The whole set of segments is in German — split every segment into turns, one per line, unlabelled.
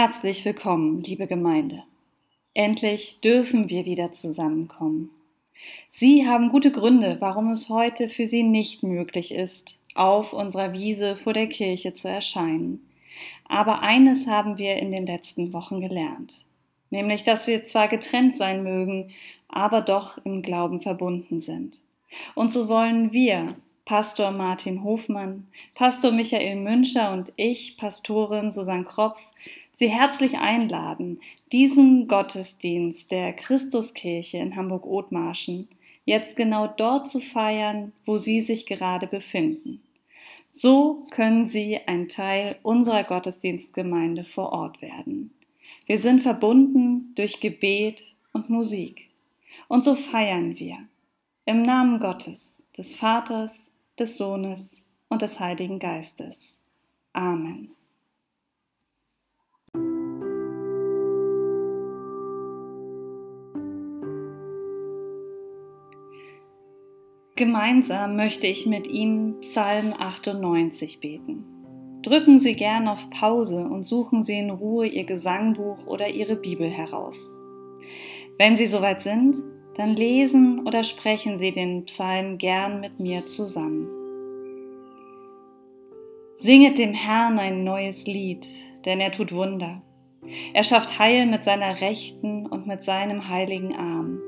Herzlich willkommen, liebe Gemeinde. Endlich dürfen wir wieder zusammenkommen. Sie haben gute Gründe, warum es heute für Sie nicht möglich ist, auf unserer Wiese vor der Kirche zu erscheinen. Aber eines haben wir in den letzten Wochen gelernt, nämlich dass wir zwar getrennt sein mögen, aber doch im Glauben verbunden sind. Und so wollen wir, Pastor Martin Hofmann, Pastor Michael Münscher und ich, Pastorin Susanne Kropf, Sie herzlich einladen, diesen Gottesdienst der Christuskirche in Hamburg-Othmarschen jetzt genau dort zu feiern, wo Sie sich gerade befinden. So können Sie ein Teil unserer Gottesdienstgemeinde vor Ort werden. Wir sind verbunden durch Gebet und Musik. Und so feiern wir im Namen Gottes, des Vaters, des Sohnes und des Heiligen Geistes. Amen. Gemeinsam möchte ich mit Ihnen Psalm 98 beten. Drücken Sie gern auf Pause und suchen Sie in Ruhe Ihr Gesangbuch oder Ihre Bibel heraus. Wenn Sie soweit sind, dann lesen oder sprechen Sie den Psalm gern mit mir zusammen. Singet dem Herrn ein neues Lied, denn er tut Wunder. Er schafft Heil mit seiner Rechten und mit seinem heiligen Arm.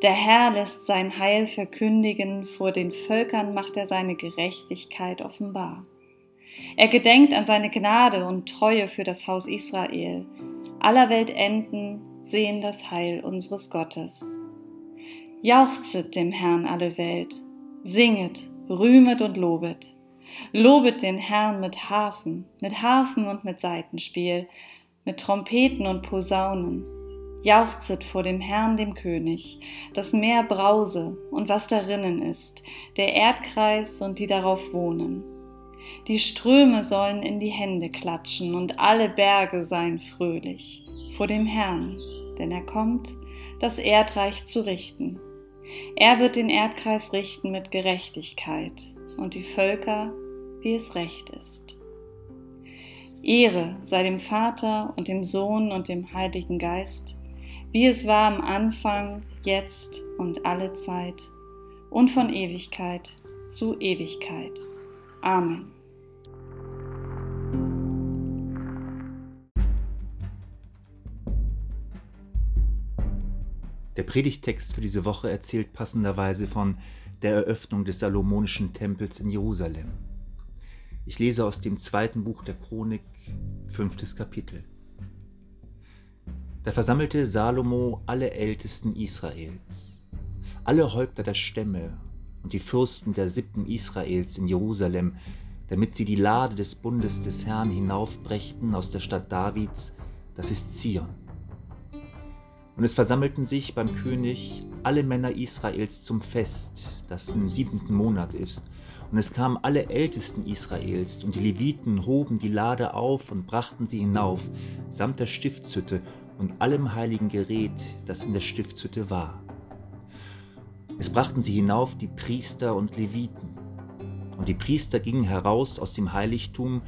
Der Herr lässt sein Heil verkündigen, vor den Völkern macht er seine Gerechtigkeit offenbar. Er gedenkt an seine Gnade und Treue für das Haus Israel. Aller Welt Enden sehen das Heil unseres Gottes. Jauchzet dem Herrn alle Welt, singet, rühmet und lobet. Lobet den Herrn mit Harfen, mit Harfen und mit Saitenspiel, mit Trompeten und Posaunen Jauchzet vor dem Herrn, dem König, das Meer brause und was darinnen ist, der Erdkreis und die darauf wohnen. Die Ströme sollen in die Hände klatschen und alle Berge seien fröhlich vor dem Herrn, denn er kommt, das Erdreich zu richten. Er wird den Erdkreis richten mit Gerechtigkeit und die Völker, wie es recht ist. Ehre sei dem Vater und dem Sohn und dem Heiligen Geist, wie es war am Anfang, jetzt und alle Zeit und von Ewigkeit zu Ewigkeit. Amen.
Der Predigtext für diese Woche erzählt passenderweise von der Eröffnung des Salomonischen Tempels in Jerusalem. Ich lese aus dem zweiten Buch der Chronik, fünftes Kapitel. Da versammelte Salomo alle Ältesten Israels, alle Häupter der Stämme und die Fürsten der Sippen Israels in Jerusalem, damit sie die Lade des Bundes des Herrn hinaufbrächten aus der Stadt Davids, das ist Zion. Und es versammelten sich beim König alle Männer Israels zum Fest, das im siebenten Monat ist. Und es kamen alle Ältesten Israels, und die Leviten hoben die Lade auf und brachten sie hinauf, samt der Stiftshütte und allem heiligen Gerät, das in der Stiftshütte war. Es brachten sie hinauf die Priester und Leviten. Und die Priester gingen heraus aus dem Heiligtum,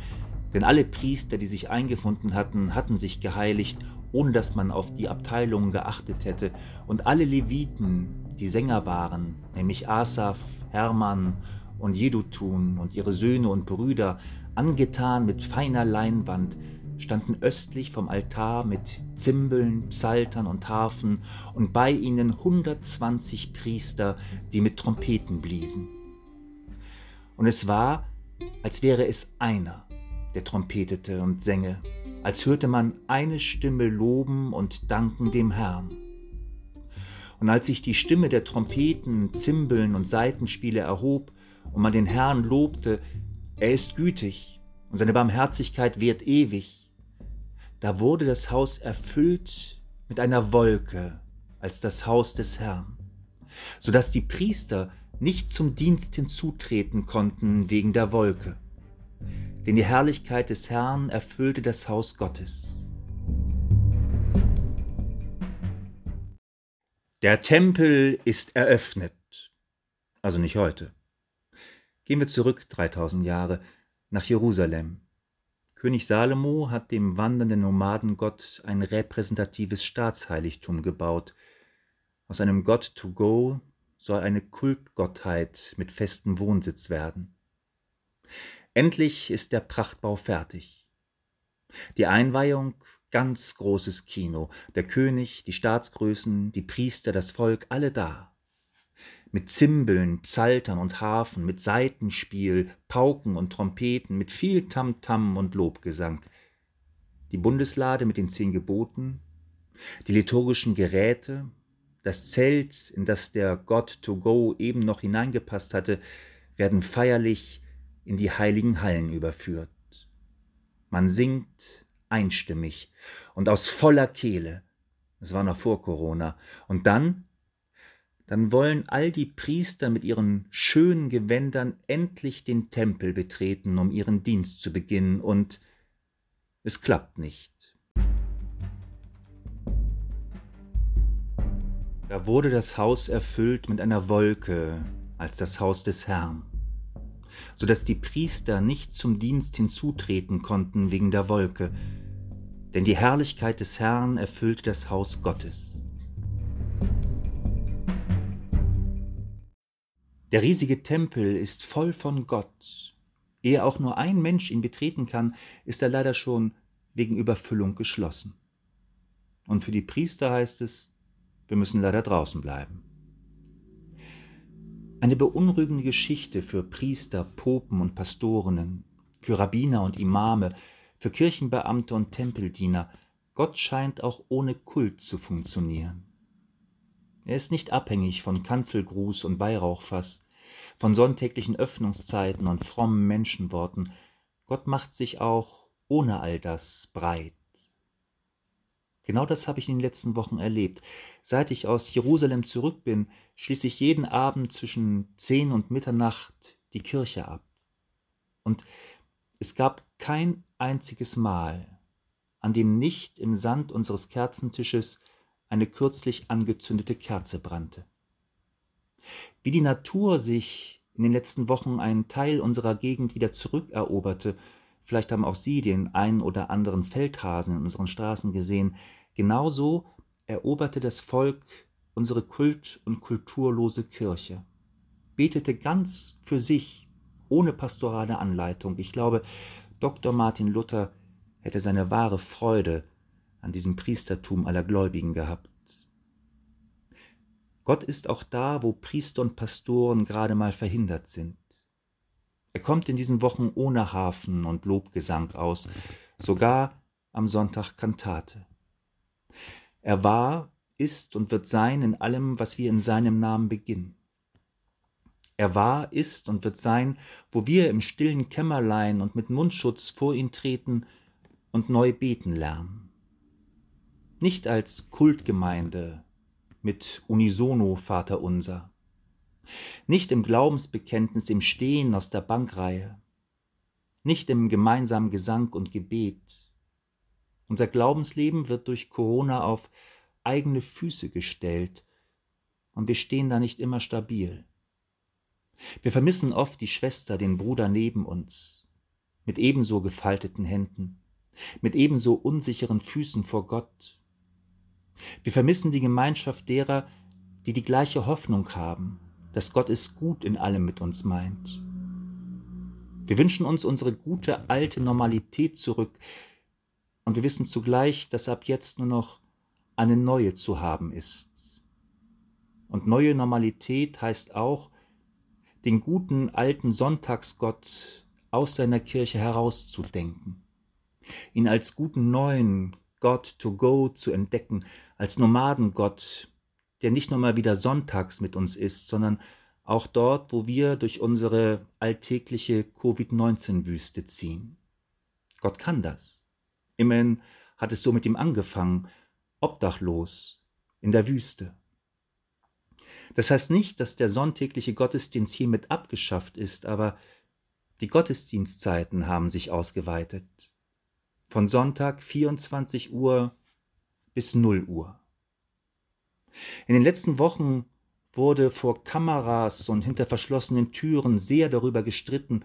denn alle Priester, die sich eingefunden hatten, hatten sich geheiligt, ohne dass man auf die Abteilungen geachtet hätte. Und alle Leviten, die Sänger waren, nämlich Asaph, Hermann und Jedutun und ihre Söhne und Brüder, angetan mit feiner Leinwand, standen östlich vom Altar mit Zimbeln, Psaltern und Harfen und bei ihnen 120 Priester, die mit Trompeten bliesen. Und es war, als wäre es einer, der trompetete und sänge, als hörte man eine Stimme loben und danken dem Herrn. Und als sich die Stimme der Trompeten, Zimbeln und Saitenspiele erhob und man den Herrn lobte, er ist gütig und seine Barmherzigkeit währt ewig, da wurde das Haus erfüllt mit einer Wolke als das Haus des Herrn, so dass die Priester nicht zum Dienst hinzutreten konnten wegen der Wolke, denn die Herrlichkeit des Herrn erfüllte das Haus Gottes. Der Tempel ist eröffnet, also nicht heute. Gehen wir zurück 3000 Jahre nach Jerusalem König Salomo hat dem wandernden Nomadengott ein repräsentatives Staatsheiligtum gebaut. Aus einem God to go soll eine Kultgottheit mit festem Wohnsitz werden. Endlich ist der Prachtbau fertig. Die Einweihung, ganz großes Kino, der König, die Staatsgrößen, die Priester, das Volk, alle da mit Zimbeln, Psaltern und Harfen, mit Saitenspiel, Pauken und Trompeten, mit viel Tamtam -Tam und Lobgesang. Die Bundeslade mit den zehn Geboten, die liturgischen Geräte, das Zelt, in das der God to go eben noch hineingepasst hatte, werden feierlich in die heiligen Hallen überführt. Man singt einstimmig und aus voller Kehle. Es war noch vor Corona. Und dann dann wollen all die Priester mit ihren schönen Gewändern endlich den Tempel betreten, um ihren Dienst zu beginnen, und es klappt nicht. Da wurde das Haus erfüllt mit einer Wolke als das Haus des Herrn, so dass die Priester nicht zum Dienst hinzutreten konnten wegen der Wolke, denn die Herrlichkeit des Herrn erfüllte das Haus Gottes. Der riesige Tempel ist voll von Gott. Ehe auch nur ein Mensch ihn betreten kann, ist er leider schon wegen Überfüllung geschlossen. Und für die Priester heißt es, wir müssen leider draußen bleiben. Eine beunruhigende Geschichte für Priester, Popen und Pastorinnen, für Rabbiner und Imame, für Kirchenbeamte und Tempeldiener. Gott scheint auch ohne Kult zu funktionieren. Er ist nicht abhängig von Kanzelgruß und Weihrauchfass, von sonntäglichen Öffnungszeiten und frommen Menschenworten. Gott macht sich auch ohne all das breit. Genau das habe ich in den letzten Wochen erlebt. Seit ich aus Jerusalem zurück bin, schließe ich jeden Abend zwischen zehn und Mitternacht die Kirche ab. Und es gab kein einziges Mal, an dem nicht im Sand unseres Kerzentisches eine kürzlich angezündete Kerze brannte. Wie die Natur sich in den letzten Wochen einen Teil unserer Gegend wieder zurückeroberte, vielleicht haben auch Sie den einen oder anderen Feldhasen in unseren Straßen gesehen, genauso eroberte das Volk unsere kult- und kulturlose Kirche, betete ganz für sich, ohne pastorale Anleitung. Ich glaube, Dr. Martin Luther hätte seine wahre Freude an diesem Priestertum aller Gläubigen gehabt. Gott ist auch da, wo Priester und Pastoren gerade mal verhindert sind. Er kommt in diesen Wochen ohne Hafen und Lobgesang aus, sogar am Sonntag Kantate. Er war, ist und wird sein in allem, was wir in seinem Namen beginnen. Er war, ist und wird sein, wo wir im stillen Kämmerlein und mit Mundschutz vor ihn treten und neu beten lernen. Nicht als Kultgemeinde, mit Unisono Vater unser. Nicht im Glaubensbekenntnis im Stehen aus der Bankreihe, nicht im gemeinsamen Gesang und Gebet. Unser Glaubensleben wird durch Corona auf eigene Füße gestellt und wir stehen da nicht immer stabil. Wir vermissen oft die Schwester, den Bruder neben uns, mit ebenso gefalteten Händen, mit ebenso unsicheren Füßen vor Gott, wir vermissen die Gemeinschaft derer, die die gleiche Hoffnung haben, dass Gott es gut in allem mit uns meint. Wir wünschen uns unsere gute alte Normalität zurück und wir wissen zugleich, dass ab jetzt nur noch eine neue zu haben ist. Und neue Normalität heißt auch, den guten alten Sonntagsgott aus seiner Kirche herauszudenken, ihn als guten neuen, God to go zu entdecken, als Nomadengott, der nicht nur mal wieder sonntags mit uns ist, sondern auch dort, wo wir durch unsere alltägliche Covid-19-Wüste ziehen. Gott kann das. Immerhin hat es so mit ihm angefangen, obdachlos, in der Wüste. Das heißt nicht, dass der sonntägliche Gottesdienst hiermit abgeschafft ist, aber die Gottesdienstzeiten haben sich ausgeweitet von Sonntag 24 Uhr bis 0 Uhr. In den letzten Wochen wurde vor Kameras und hinter verschlossenen Türen sehr darüber gestritten,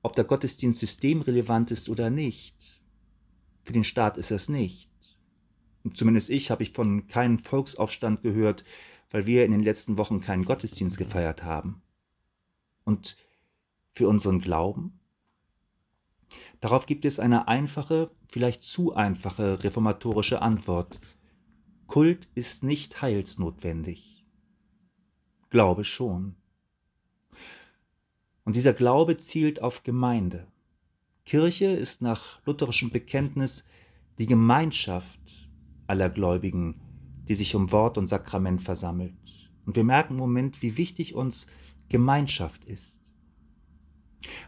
ob der Gottesdienst systemrelevant ist oder nicht. Für den Staat ist es nicht. Und zumindest ich habe ich von keinem Volksaufstand gehört, weil wir in den letzten Wochen keinen Gottesdienst gefeiert haben. Und für unseren Glauben? Darauf gibt es eine einfache, vielleicht zu einfache reformatorische Antwort. Kult ist nicht heilsnotwendig. Glaube schon. Und dieser Glaube zielt auf Gemeinde. Kirche ist nach lutherischem Bekenntnis die Gemeinschaft aller Gläubigen, die sich um Wort und Sakrament versammelt. Und wir merken im Moment, wie wichtig uns Gemeinschaft ist.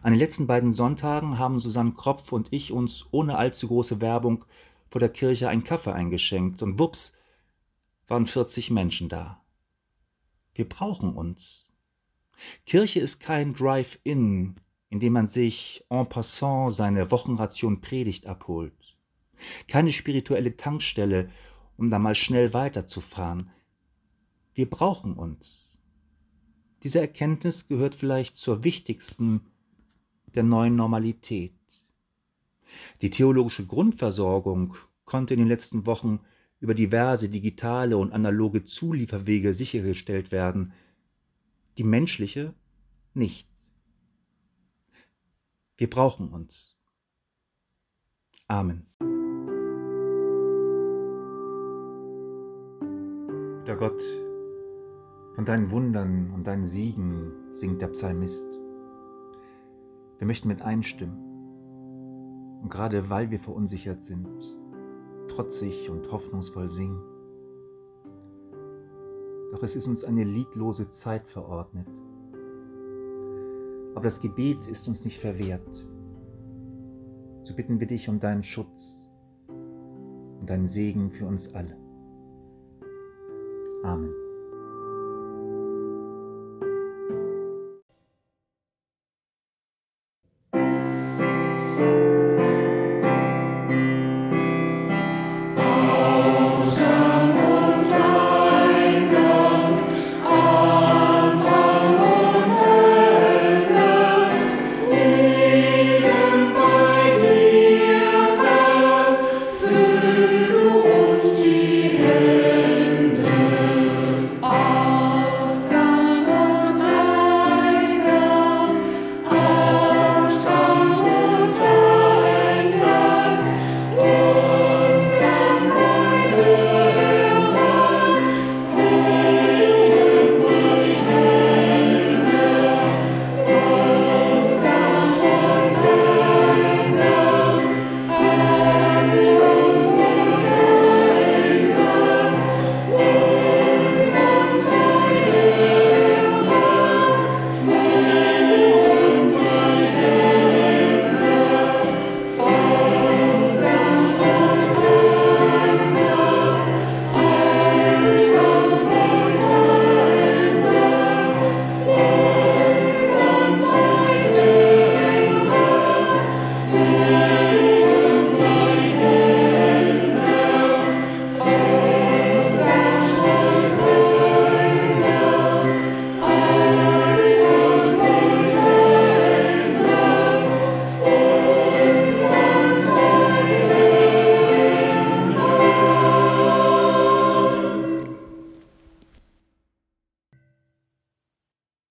An den letzten beiden Sonntagen haben Susanne Kropf und ich uns ohne allzu große Werbung vor der Kirche einen Kaffee eingeschenkt und wups waren 40 Menschen da. Wir brauchen uns. Kirche ist kein Drive-In, in dem man sich en passant seine Wochenration Predigt abholt. Keine spirituelle Tankstelle, um da mal schnell weiterzufahren. Wir brauchen uns. Diese Erkenntnis gehört vielleicht zur wichtigsten der neuen Normalität. Die theologische Grundversorgung konnte in den letzten Wochen über diverse digitale und analoge Zulieferwege sichergestellt werden, die menschliche nicht. Wir brauchen uns. Amen. Der Gott, von deinen Wundern und deinen Siegen singt der Psalmist. Wir möchten mit einstimmen. Und gerade weil wir verunsichert sind, trotzig und hoffnungsvoll singen. Doch es ist uns eine liedlose Zeit verordnet. Aber das Gebet ist uns nicht verwehrt. So bitten wir dich um deinen Schutz und deinen Segen für uns alle. Amen.